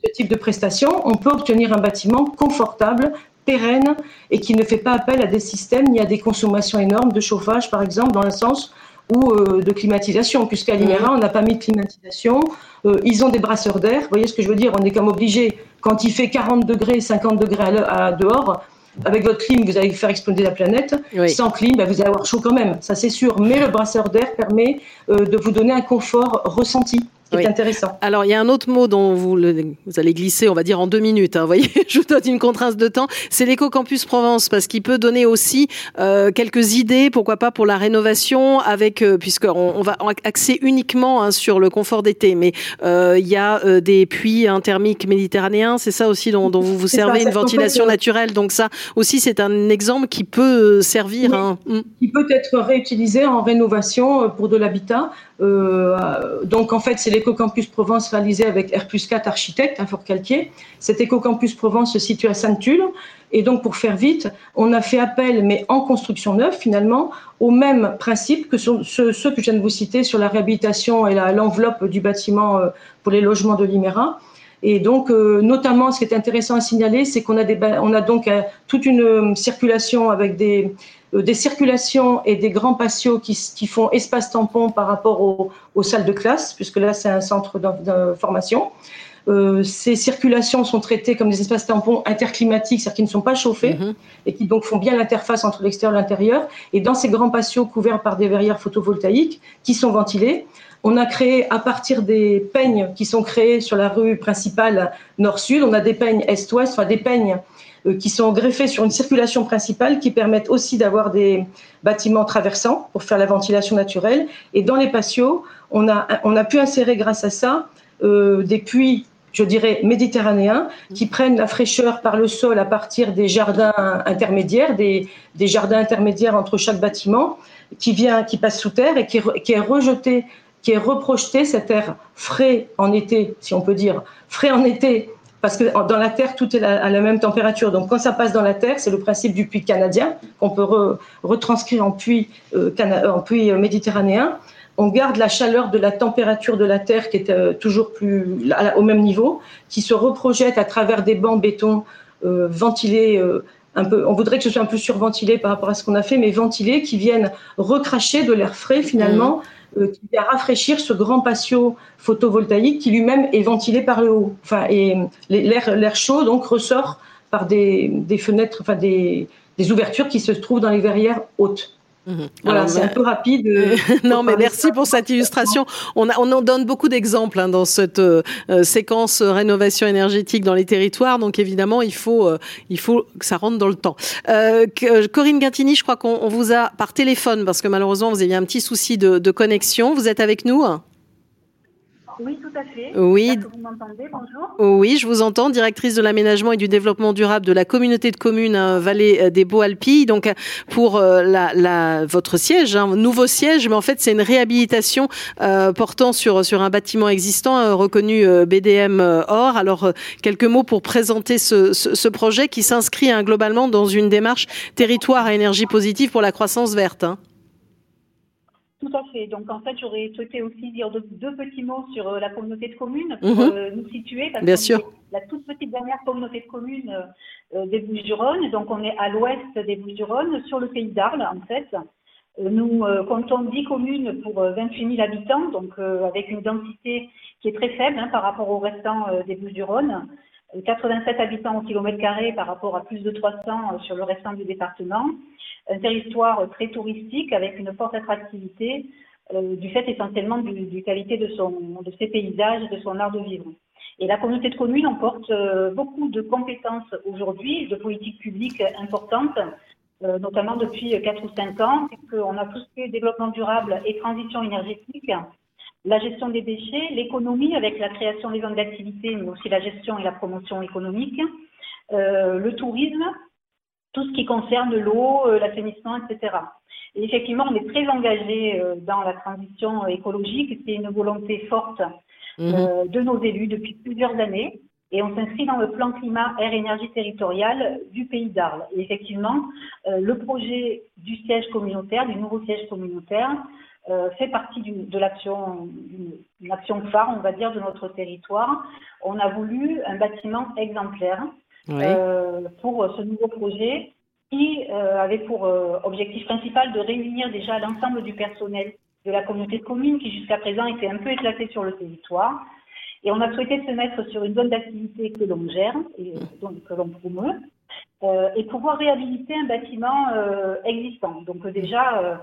Speaker 4: ce type de prestation, on peut obtenir un bâtiment confortable, pérenne et qui ne fait pas appel à des systèmes ni à des consommations énormes de chauffage, par exemple, dans le sens ou euh, de climatisation, puisqu'à l'IMERA, on n'a pas mis de climatisation. Euh, ils ont des brasseurs d'air. Vous voyez ce que je veux dire? On est comme obligé, quand il fait 40 degrés, 50 degrés à, dehors, avec votre clim, vous allez faire exploser la planète. Sans clim, bah, vous allez avoir chaud quand même, ça c'est sûr. Mais le brasseur d'air permet euh, de vous donner un confort ressenti intéressant.
Speaker 1: Alors, il y a un autre mot dont vous, vous allez glisser, on va dire en deux minutes. Hein, vous voyez, je vous donne une contrainte de temps. C'est l'éco-campus Provence, parce qu'il peut donner aussi euh, quelques idées, pourquoi pas pour la rénovation, avec euh, puisqu'on on va axer uniquement hein, sur le confort d'été, mais euh, il y a euh, des puits thermiques méditerranéens, c'est ça aussi dont, dont vous vous servez, une ventilation naturelle. Donc ça aussi, c'est un exemple qui peut servir. hein.
Speaker 4: Mm. Qui peut être réutilisé en rénovation pour de l'habitat. Donc en fait, c'est l'éco-campus Provence réalisé avec R 4 architectes, un Fort Calquier. Cet éco-campus Provence se situe à Sainte-Tulle. Et donc, pour faire vite, on a fait appel, mais en construction neuve, finalement, au même principe que ceux, que je viens de vous citer sur la réhabilitation et l'enveloppe du bâtiment euh, pour les logements de l'IMERA. Et donc, euh, notamment, ce qui est intéressant à signaler, c'est qu'on a, des, on a donc euh, toute une circulation avec des, euh, des circulations et des grands patios qui, qui font espace tampon par rapport aux, aux, salles de classe, puisque là c'est un centre de, formation. Euh, ces circulations sont traitées comme des espaces tampons interclimatiques, c'est-à-dire qui ne sont pas chauffés mhm. et qui donc font bien l'interface entre l'extérieur et l'intérieur. Et dans ces grands patios couverts par des verrières photovoltaïques qui sont ventilés, on a créé à partir des peignes qui sont créés sur la rue principale nord-sud, on a des peignes est-ouest, enfin des peignes euh, qui sont greffés sur une circulation principale qui permettent aussi d'avoir des bâtiments traversants pour faire la ventilation naturelle. Et dans les patios, on a, on a pu insérer grâce à ça euh, des puits je dirais, méditerranéens, qui prennent la fraîcheur par le sol à partir des jardins intermédiaires, des, des jardins intermédiaires entre chaque bâtiment, qui vient, qui passe sous terre et qui, qui est rejeté, qui est reprojeté, cet air frais en été, si on peut dire, frais en été parce que dans la Terre, tout est à la même température. Donc, quand ça passe dans la Terre, c'est le principe du puits canadien qu'on peut retranscrire en puits, euh, en puits euh, méditerranéen. On garde la chaleur de la température de la Terre qui est euh, toujours plus au même niveau, qui se reprojette à travers des bancs béton euh, ventilés. un peu, on voudrait que ce soit un peu surventilé par rapport à ce qu'on a fait, mais ventilés qui viennent recracher de l'air frais finalement. Mmh. Euh, qui vient rafraîchir ce grand patio photovoltaïque qui lui-même est ventilé par le haut. Enfin, et l'air chaud donc ressort par des, fenêtres, enfin des, ouvertures qui se trouvent dans les verrières hautes. Mhm. Voilà, c'est un peu rapide.
Speaker 1: Euh, non, mais merci pour cette illustration. On, on en donne beaucoup d'exemples hein, dans cette euh, euh, séquence rénovation énergétique dans les territoires. Donc évidemment, il faut, il faut que ça rentre dans le temps. Corinne Gantini, je crois qu'on vous a par téléphone parce que malheureusement vous aviez un petit souci de, de connexion. Vous êtes avec nous?
Speaker 5: Oui, tout à fait.
Speaker 1: Oui.
Speaker 5: Vous m'entendez Bonjour.
Speaker 1: Oui, je vous entends, directrice de l'aménagement et du développement durable de la communauté de communes hein, Vallée euh, des Beaux-Alpilles. Donc, euh, pour euh, la, votre siège, un hein, nouveau siège, mais en fait, c'est une réhabilitation portant sur, sur un bâtiment existant reconnu BDM Or. Alors, quelques mots pour présenter ce, ce, projet qui s'inscrit hein, globalement dans une démarche territoire à énergie positive pour la croissance verte.
Speaker 5: Tout à fait. Donc en fait, j'aurais souhaité aussi dire deux, petits mots sur euh, la communauté de communes pour mhm. euh, nous situer.
Speaker 1: Parce Bien sûr.
Speaker 5: La toute petite dernière communauté de communes euh, des Bouches-du-Rhône. Donc on est à l'ouest des Bouches-du-Rhône, sur le pays d'Arles en fait. Nous comptons 10 communes pour 28 000 habitants, donc avec une densité qui est très faible hein, par rapport au restant des Bouches-du-Rhône. 87 habitants au kilomètre carré par rapport à plus de 300 sur le restant du département un territoire très touristique avec une forte attractivité euh, du fait essentiellement du, qualité de, son, de ses paysages, de son art de vivre. Et la communauté de communes emporte euh, beaucoup de compétences aujourd'hui, de politiques publiques importantes, euh, notamment depuis 4 ou 5 ans, puisqu'on a est développement durable et transition énergétique, la gestion des déchets, l'économie avec la création des zones d'activité, mais aussi la gestion et la promotion économique, le tourisme, tout ce qui concerne l'eau, euh, l'assainissement, etc. Et effectivement, on est très engagé euh, dans la transition écologique. C'est une volonté forte euh, mhm. de nos élus depuis plusieurs années. Et on s'inscrit dans le plan climat air énergie territorial du pays d'Arles. Et effectivement, le projet du siège communautaire, du nouveau siège communautaire, fait partie de l'action, d'une action phare, on va dire, de notre territoire. On a voulu un bâtiment exemplaire euh, pour ce nouveau projet qui euh, avait pour euh, objectif principal de réunir déjà l'ensemble du personnel de la communauté de communes qui jusqu'à présent était un peu éclaté sur le territoire. Et on a souhaité se mettre sur une zone d'activité que l'on gère et donc que l'on promeut euh, et pouvoir réhabiliter un bâtiment euh, existant. Donc déjà,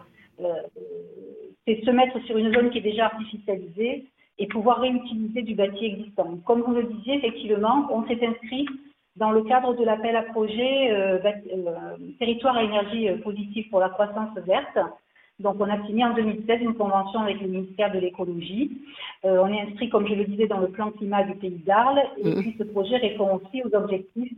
Speaker 5: c'est se mettre sur une zone qui est déjà artificialisée et pouvoir réutiliser du bâti existant. Comme vous le disiez, effectivement, on s'est inscrit dans le cadre de l'appel à projet euh, euh, Territoire à énergie euh, positive pour la croissance verte. Donc, on a signé en 2016 une convention avec le ministère de l'écologie. on est inscrit, comme je le disais, dans le plan climat du pays d'Arles. Et mmh. puis, ce projet répond aussi aux objectifs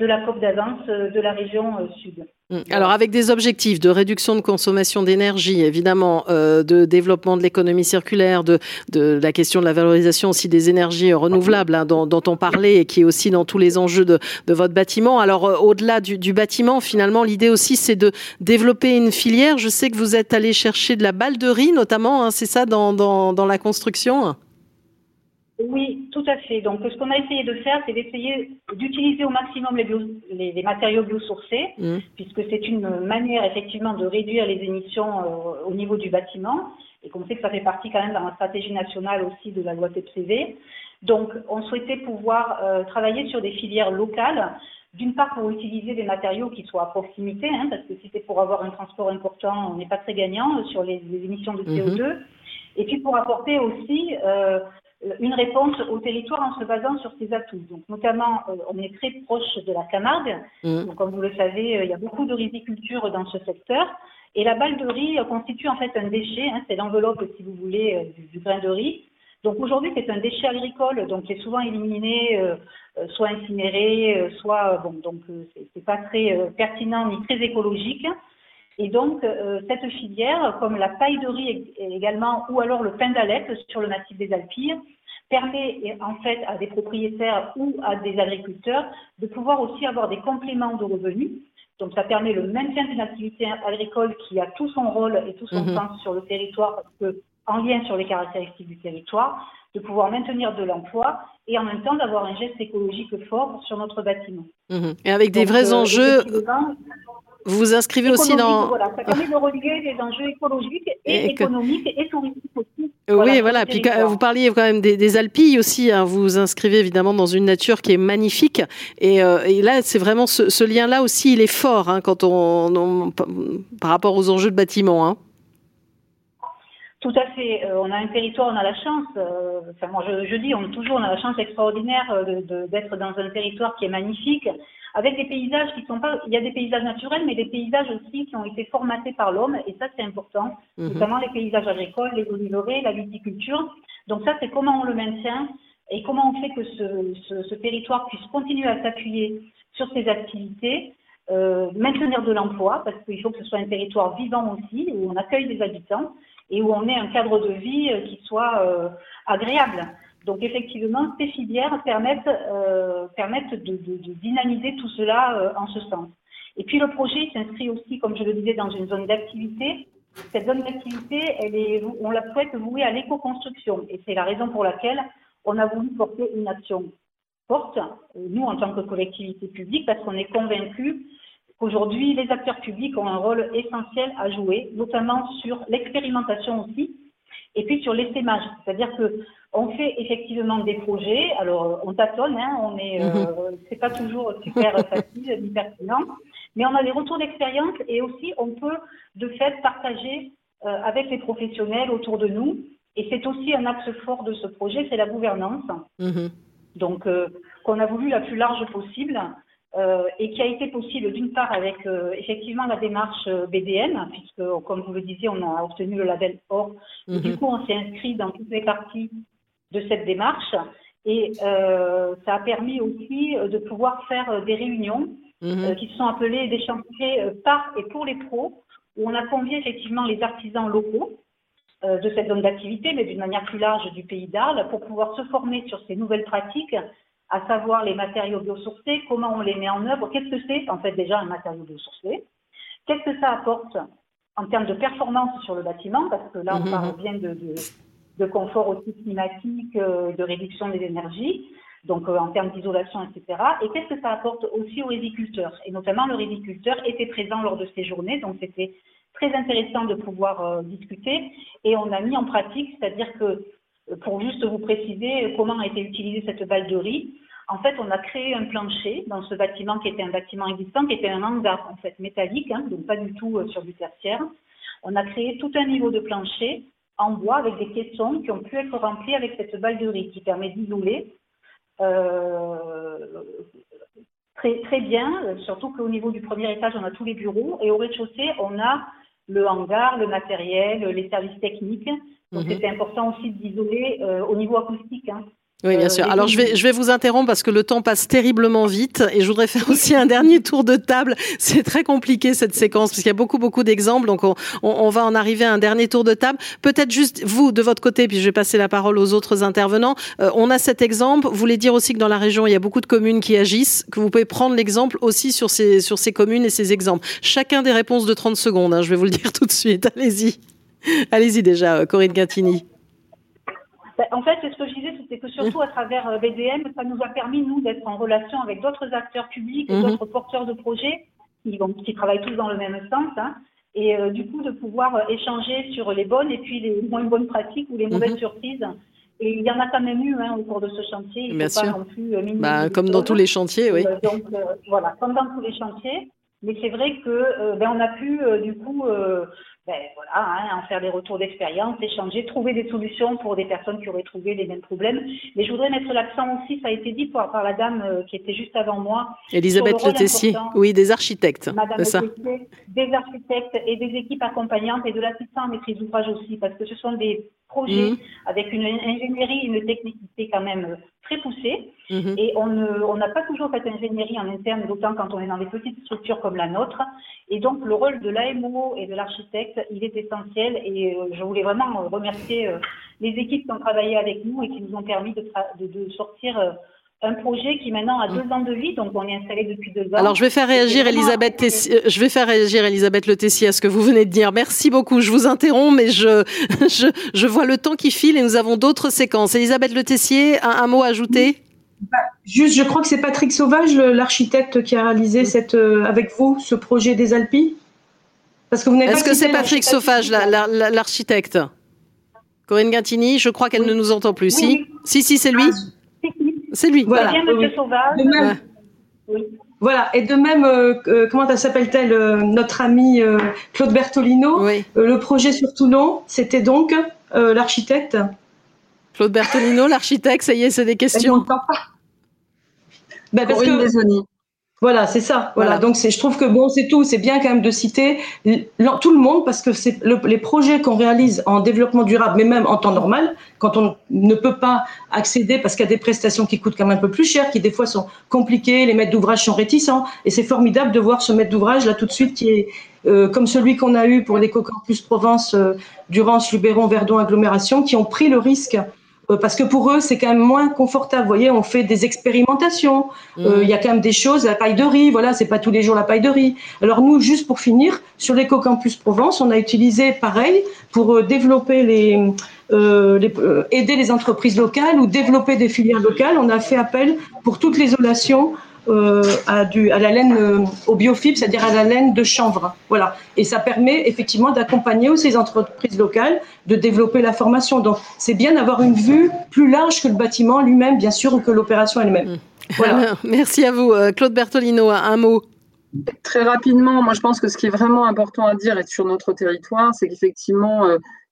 Speaker 5: de la COP d'avance de la région sud.
Speaker 1: Mm. Alors avec des objectifs de réduction de consommation d'énergie, évidemment, euh, de développement de l'économie circulaire, de, la question de la valorisation aussi des énergies renouvelables hein, dont, on parlait et qui est aussi dans tous les enjeux de, votre bâtiment. Alors euh, au-delà du, bâtiment, finalement, l'idée aussi c'est de développer une filière. Je sais que vous êtes allé chercher de la balderie notamment, hein, c'est ça dans la construction?
Speaker 5: Oui, tout à fait. Donc, ce qu'on a essayé de faire, c'est d'essayer d'utiliser au maximum les, les, matériaux biosourcés, mmh. puisque c'est une manière effectivement de réduire les émissions euh, au niveau du bâtiment, et qu'on sait que ça fait partie quand même dans la stratégie nationale aussi de la loi TPCV. Donc, on souhaitait pouvoir euh, travailler sur des filières locales, d'une part pour utiliser des matériaux qui soient à proximité, hein, parce que si c'est pour avoir un transport important, on n'est pas très gagnant sur les, émissions de CO2, mmh. et puis pour apporter aussi euh, euh, une réponse au territoire en se basant sur ses atouts. Donc, notamment, euh, on est très proche de la Camargue. Mmh. Donc, comme vous le savez, euh, il y a beaucoup de riziculture dans ce secteur. Et la balle de riz constitue en fait un déchet. Hein, c'est l'enveloppe, si vous voulez, du, grain de riz. Donc aujourd'hui, c'est un déchet agricole, donc qui est souvent éliminé, soit incinéré, soit bon, donc c'est pas très pertinent ni très écologique. Et donc, euh, cette filière, comme la paille de riz également, ou alors le pain d'Alep sur le massif des Alpilles, permet en fait à des propriétaires ou à des agriculteurs de pouvoir aussi avoir des compléments de revenus. Donc, ça permet le maintien d'une activité agricole qui a tout son rôle et tout son mhm. sens sur le territoire parce que en lien sur les caractéristiques du territoire, de pouvoir maintenir de l'emploi et en même temps d'avoir un geste écologique fort sur notre bâtiment.
Speaker 1: Mhm. Et avec des vrais enjeux. Vous vous inscrivez aussi dans.
Speaker 5: Voilà, ça permet de relier les enjeux écologiques et, économiques et touristiques aussi.
Speaker 1: Oui, voilà. Puis vous parliez quand même des, Alpilles aussi. Hein. Vous vous inscrivez évidemment dans une nature qui est magnifique. Et, euh, là, c'est vraiment ce, lien-là aussi, il est fort hein, quand on, par rapport aux enjeux de bâtiment. Hein.
Speaker 5: Tout à fait. Euh, on a un territoire, on a la chance. Euh, enfin, moi, je, dis, on toujours, on a la chance extraordinaire d'être dans un territoire qui est magnifique, avec des paysages qui sont pas, il y a des paysages naturels, mais des paysages aussi qui ont été formatés par l'homme, et ça c'est important, mhm. notamment les paysages agricoles, les oliveraies, la viticulture. Donc ça c'est comment on le maintient et comment on fait que ce, ce, territoire puisse continuer à s'appuyer sur ces activités, euh, maintenir de l'emploi, parce qu'il faut que ce soit un territoire vivant aussi, où on accueille des habitants et où on ait un cadre de vie qui soit euh, agréable. Donc effectivement, ces filières permettent, euh, de, dynamiser tout cela euh, en ce sens. Et puis le projet s'inscrit aussi, comme je le disais, dans une zone d'activité. Cette zone d'activité, on la souhaite vouer à l'éco-construction. Et c'est la raison pour laquelle on a voulu porter une action forte, nous en tant que collectivité publique, parce qu'on est convaincus qu'aujourd'hui, les acteurs publics ont un rôle essentiel à jouer, notamment sur l'expérimentation aussi, et puis sur l'essaimage. C'est-à-dire que on fait effectivement des projets. Alors, on tâtonne, hein, on est, euh, mhm. c'est pas toujours super facile ni pertinent, mais on a des retours d'expérience et aussi on peut de fait partager euh, avec les professionnels autour de nous. Et c'est aussi un axe fort de ce projet, c'est la gouvernance. Mhm. Donc, euh, qu'on a voulu la plus large possible. Euh, et qui a été possible d'une part avec euh, effectivement la démarche BDM, puisque comme vous le disiez, on a obtenu le label OR. Et du mhm. coup, on s'est inscrit dans toutes les parties de cette démarche. Et euh, ça a permis aussi euh, de pouvoir faire euh, des réunions mhm. qui sont appelées des chantiers par et pour les pros, où on a convié effectivement les artisans locaux de cette zone d'activité, mais d'une manière plus large du pays d'Arles, pour pouvoir se former sur ces nouvelles pratiques, à savoir les matériaux biosourcés, comment on les met en œuvre, qu'est-ce que c'est en fait déjà un matériau biosourcé, qu'est-ce que ça apporte en termes de performance sur le bâtiment, parce que là on mhm. parle bien de, de de confort aussi climatique, euh, de réduction des énergies, donc euh, en termes d'isolation, etc. Et qu'est-ce que ça apporte aussi aux riziculteurs Et notamment, le riziculteur était présent lors de ces journées, donc c'était très intéressant de pouvoir euh, discuter. Et on a mis en pratique, c'est-à-dire que, pour juste vous préciser comment a été utilisée cette balle de riz, en fait, on a créé un plancher dans ce bâtiment qui était un bâtiment existant, qui était un hangar en fait métallique, hein, donc pas du tout sur du tertiaire. On a créé tout un niveau de plancher en bois avec des caissons qui ont pu être remplis avec cette balle de riz qui permet d'isoler euh, très, très bien, surtout qu'au niveau du premier étage, on a tous les bureaux et au rez-de-chaussée, on a le hangar, le matériel, les services techniques. Donc, mhm. c'était important aussi d'isoler euh, au niveau acoustique. Hein.
Speaker 1: Oui, bien euh, sûr. Alors je vais, je vais vous interrompre parce que le temps passe terriblement vite et je voudrais faire aussi un dernier tour de table. C'est très compliqué cette séquence parce qu'il y a beaucoup, beaucoup d'exemples. Donc on, on, va en arriver à un dernier tour de table. Peut-être juste vous de votre côté, puis je vais passer la parole aux autres intervenants. Euh, on a cet exemple. Vous voulez dire aussi que dans la région, il y a beaucoup de communes qui agissent, que vous pouvez prendre l'exemple aussi sur ces, sur ces communes et ces exemples. Chacun des réponses de 30 secondes. Hein, je vais vous le dire tout de suite. Allez-y. Allez-y déjà, Corinne Gintini.
Speaker 5: Ben, en fait, ce que je disais, c'était que surtout à travers euh, BDM, ça nous a permis, nous, d'être en relation avec d'autres acteurs publics mhm. d'autres porteurs de projets qui, qui, travaillent tous dans le même sens. Hein, et euh, du coup, de pouvoir euh, échanger sur les bonnes et puis les moins bonnes pratiques ou les mauvaises mhm. surprises. Et il y en a quand même eu hein, au cours de ce chantier.
Speaker 1: Il Bien sûr. Pas non plus, bah, comme dans tous les chantiers, oui.
Speaker 5: donc, voilà, comme dans tous les chantiers. Mais c'est vrai que ben, on a pu, du coup, ben, voilà, hein, en faire des retours d'expérience, échanger, trouver des solutions pour des personnes qui auraient trouvé les mêmes problèmes. Mais je voudrais mettre l'accent aussi, ça a été dit par, par la dame euh, qui était juste avant moi.
Speaker 1: Elisabeth Le Tessier, oui, des architectes.
Speaker 5: Madame ça. des architectes et des équipes accompagnantes et de l'assistant à maîtrise d'ouvrage aussi, parce que ce sont des projets mmh. avec une ingénierie, une technicité quand même euh, très poussée. Mmh. Et on n'a pas toujours cette ingénierie en interne, d'autant quand on est dans des petites structures comme la nôtre. Et donc, le rôle de l'AMO et de l'architecte, il est essentiel. Et euh, je voulais vraiment remercier euh, les équipes qui ont travaillé avec nous et qui nous ont permis de, de sortir un projet qui maintenant a deux ans de vie, donc on est installé depuis deux ans.
Speaker 1: Alors je vais faire réagir Elisabeth Tessier, je vais faire réagir Elisabeth Le Tessier à ce que vous venez de dire. Merci beaucoup. Je vous interromps, mais je, je, je vois le temps qui file et nous avons d'autres séquences. Elisabeth Le Tessier, un, un mot à ajouter?
Speaker 4: Bah, Juste, je crois que c'est Patrick Sauvage, l'architecte, qui a réalisé cette, euh, avec vous ce projet des Alpes.
Speaker 1: Parce que vous n'êtes Est-ce que c'est Patrick Sauvage, l'architecte? Corinne Gantini, je crois qu'elle ne nous entend plus. Si, si, si, c'est lui. Ah, c'est lui.
Speaker 5: Voilà. Sauvage.
Speaker 4: Voilà, et de même, euh, euh, comment s'appelle-t-elle, euh, notre ami Claude Bertolino Le projet sur Toulon, c'était donc l'architecte
Speaker 1: Claude Bertolino, l'architecte, ça y est, c'est des questions.
Speaker 4: Ben, parce que, voilà, c'est ça. Voilà. Donc c'est, je trouve que bon, c'est tout. C'est bien quand même de citer tout le monde parce que c'est les projets qu'on réalise en développement durable, mais même en temps normal, quand on ne peut pas accéder parce qu'il y a des prestations qui coûtent quand même un peu plus cher, qui des fois sont compliquées, les maîtres d'ouvrage sont réticents, et c'est formidable de voir ce maître d'ouvrage là tout de suite qui est euh, comme celui qu'on a eu pour l'éco-campus Provence, euh, Durance, Luberon, Verdon, agglomération, qui ont pris le risque parce que pour eux, c'est quand même moins confortable. Vous voyez, on fait des expérimentations. Euh, mmh. Il y a quand même des choses, la paille de riz, voilà, c'est pas tous les jours la paille de riz. Alors nous, juste pour finir, sur l'éco-campus Provence, on a utilisé pareil pour euh, développer les, les aider les entreprises locales ou développer des filières locales. On a fait appel pour toute l'isolation euh, à, du, à la laine euh, au biofib, c'est-à-dire à la laine de chanvre. Voilà. Et ça permet effectivement d'accompagner aussi les entreprises locales de développer la formation. Donc c'est bien d'avoir une vue plus large que le bâtiment lui-même, bien sûr, ou que l'opération elle-même.
Speaker 1: Voilà. Merci à vous. Euh, Claude Bertolino, un mot.
Speaker 3: Très rapidement, moi je pense que ce qui est vraiment important à dire et sur notre territoire, c'est qu'effectivement,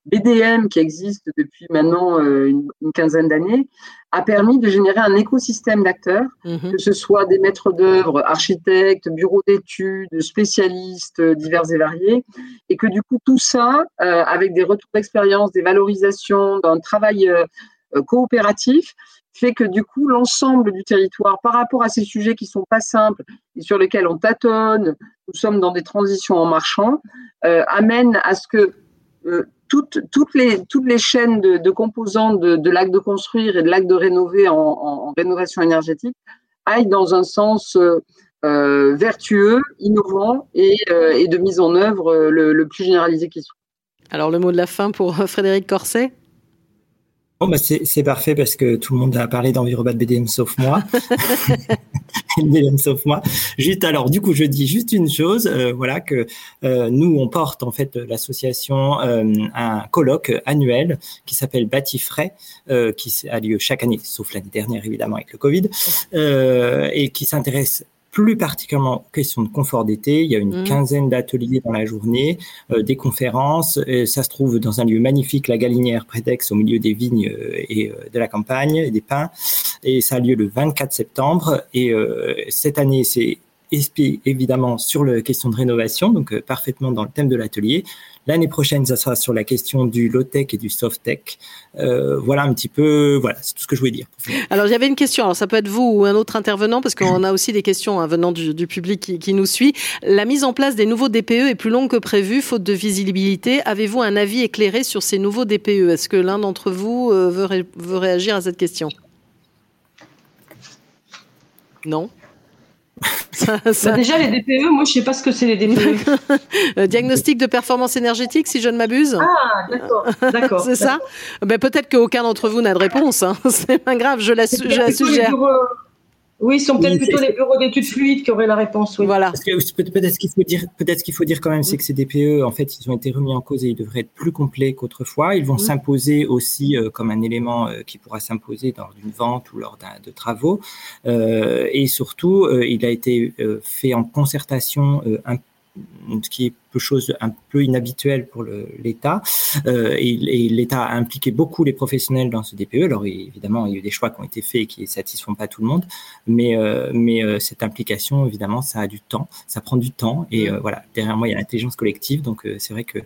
Speaker 3: BDM, qui existe depuis maintenant euh, une, quinzaine d'années, a permis de générer un écosystème d'acteurs, mhm. que ce soit des maîtres d'œuvre, architectes, bureaux d'études, spécialistes euh, divers et variés, et que du coup tout ça, euh, avec des retours d'expérience, des valorisations, d'un travail coopératif, fait que du coup l'ensemble du territoire, par rapport à ces sujets qui sont pas simples et sur lesquels on tâtonne, nous sommes dans des transitions en marchant, amène à ce que toutes, les, chaînes de, composants de, l'acte de construire et de l'acte de rénover en, rénovation énergétique aillent dans un sens euh, euh vertueux, innovant et, euh, et, de mise en œuvre le, le plus généralisé qui soit.
Speaker 1: Alors le mot de la fin pour Frédéric Corset?
Speaker 2: Bon, bah c'est parfait parce que tout le monde a parlé d'Envirobat BDM sauf moi. BDM sauf moi. Juste alors, du coup, je dis juste une chose, euh, voilà que euh, nous on porte en fait l'association euh, un colloque annuel qui s'appelle Bâtifrais, qui a lieu chaque année, sauf l'année dernière évidemment avec le Covid, et qui s'intéresse plus particulièrement aux questions de confort d'été. Il y a une mmh. quinzaine d'ateliers dans la journée, euh, des conférences. ça se trouve dans un lieu magnifique, la Galinière près d'Aix, au milieu des vignes euh, et euh, de la campagne et des pins. Et ça a lieu le 24 septembre. Et cette année, c'est évidemment sur la question de rénovation, donc parfaitement dans le thème de l'atelier. L'année prochaine, ça sera sur la question du low-tech et du soft-tech. Euh, voilà un petit peu, voilà, c'est tout ce que je voulais dire.
Speaker 1: Alors, avait une question. Alors, ça peut être vous ou un autre intervenant, parce qu'on a aussi des questions hein, venant du, public qui, nous suit. La mise en place des nouveaux DPE est plus longue que prévu, faute de visibilité. Avez-vous un avis éclairé sur ces nouveaux DPE Est-ce que l'un d'entre vous euh, veut réagir à cette question? Non?
Speaker 4: bah, déjà, les DPE, moi, je sais pas ce que c'est les DPE.
Speaker 1: Euh, diagnostic de performance énergétique, si je ne m'abuse.
Speaker 4: Ah, d'accord, d'accord.
Speaker 1: c'est ça. Ben, peut-être qu'aucun d'entre vous n'a de réponse. Hein. C'est pas grave, je la, je la suggère.
Speaker 4: Oui, ce sont peut-être plutôt les bureaux d'études fluides qui auraient la réponse. Oui.
Speaker 1: Voilà.
Speaker 2: peut-être ce qu'il faut dire, peut-être qu'il faut dire quand même, c'est que ces DPE, en fait, ils ont été remis en cause et ils devraient être plus complets qu'autrefois. Ils vont mmh. s'imposer aussi euh, comme un élément euh, qui pourra s'imposer lors d'une vente ou lors de travaux. Euh, et surtout, euh, il a été fait en concertation un ce qui est peu chose un peu inhabituel pour l'État. Euh, et, l'État a impliqué beaucoup les professionnels dans ce DPE. Alors évidemment, il y a eu des choix qui ont été faits et qui ne satisfont pas tout le monde, mais, euh, mais euh, cette implication, évidemment, ça a du temps, ça prend du temps. Et mmh. voilà, derrière moi, il y a l'intelligence collective. Donc c'est vrai que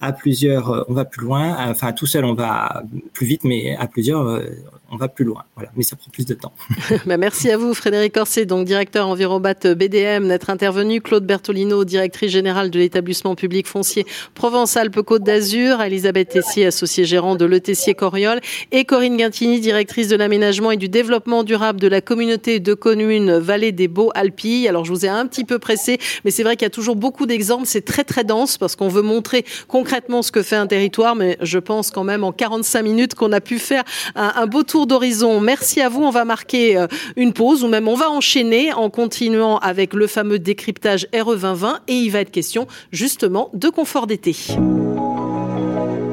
Speaker 2: à plusieurs, on va plus loin. Enfin, tout seul, on va plus vite, mais à plusieurs, on va plus loin. Voilà, mais ça prend plus de temps.
Speaker 1: bah, merci à vous, Frédéric Corset, donc directeur Envirobat BDM, d'être intervenu. Claude Bertolino, directrice générale de l'établissement l'établissement public foncier Provence-Alpes-Côte d'Azur, Elisabeth Tessier, associée gérante de l'ETC Coriol, et Corinne Guintini, directrice de l'aménagement et du développement durable de la communauté de communes Vallée des Beaux-Alpilles. Alors, je vous ai un petit peu pressé, mais c'est vrai qu'il y a toujours beaucoup d'exemples. C'est très, très dense parce qu'on veut montrer concrètement ce que fait un territoire, mais je pense quand même en 45 minutes qu'on a pu faire un, beau tour d'horizon. Merci à vous. On va marquer euh, une pause ou même on va enchaîner en continuant avec le fameux décryptage RE 2020 et il va être question justement de confort d'été.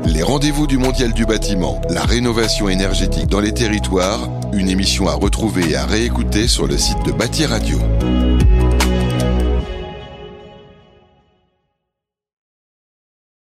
Speaker 6: Les rendez-vous du Mondial du bâtiment, la rénovation énergétique dans les territoires, une émission à retrouver et à réécouter sur le site de Bâti Radio.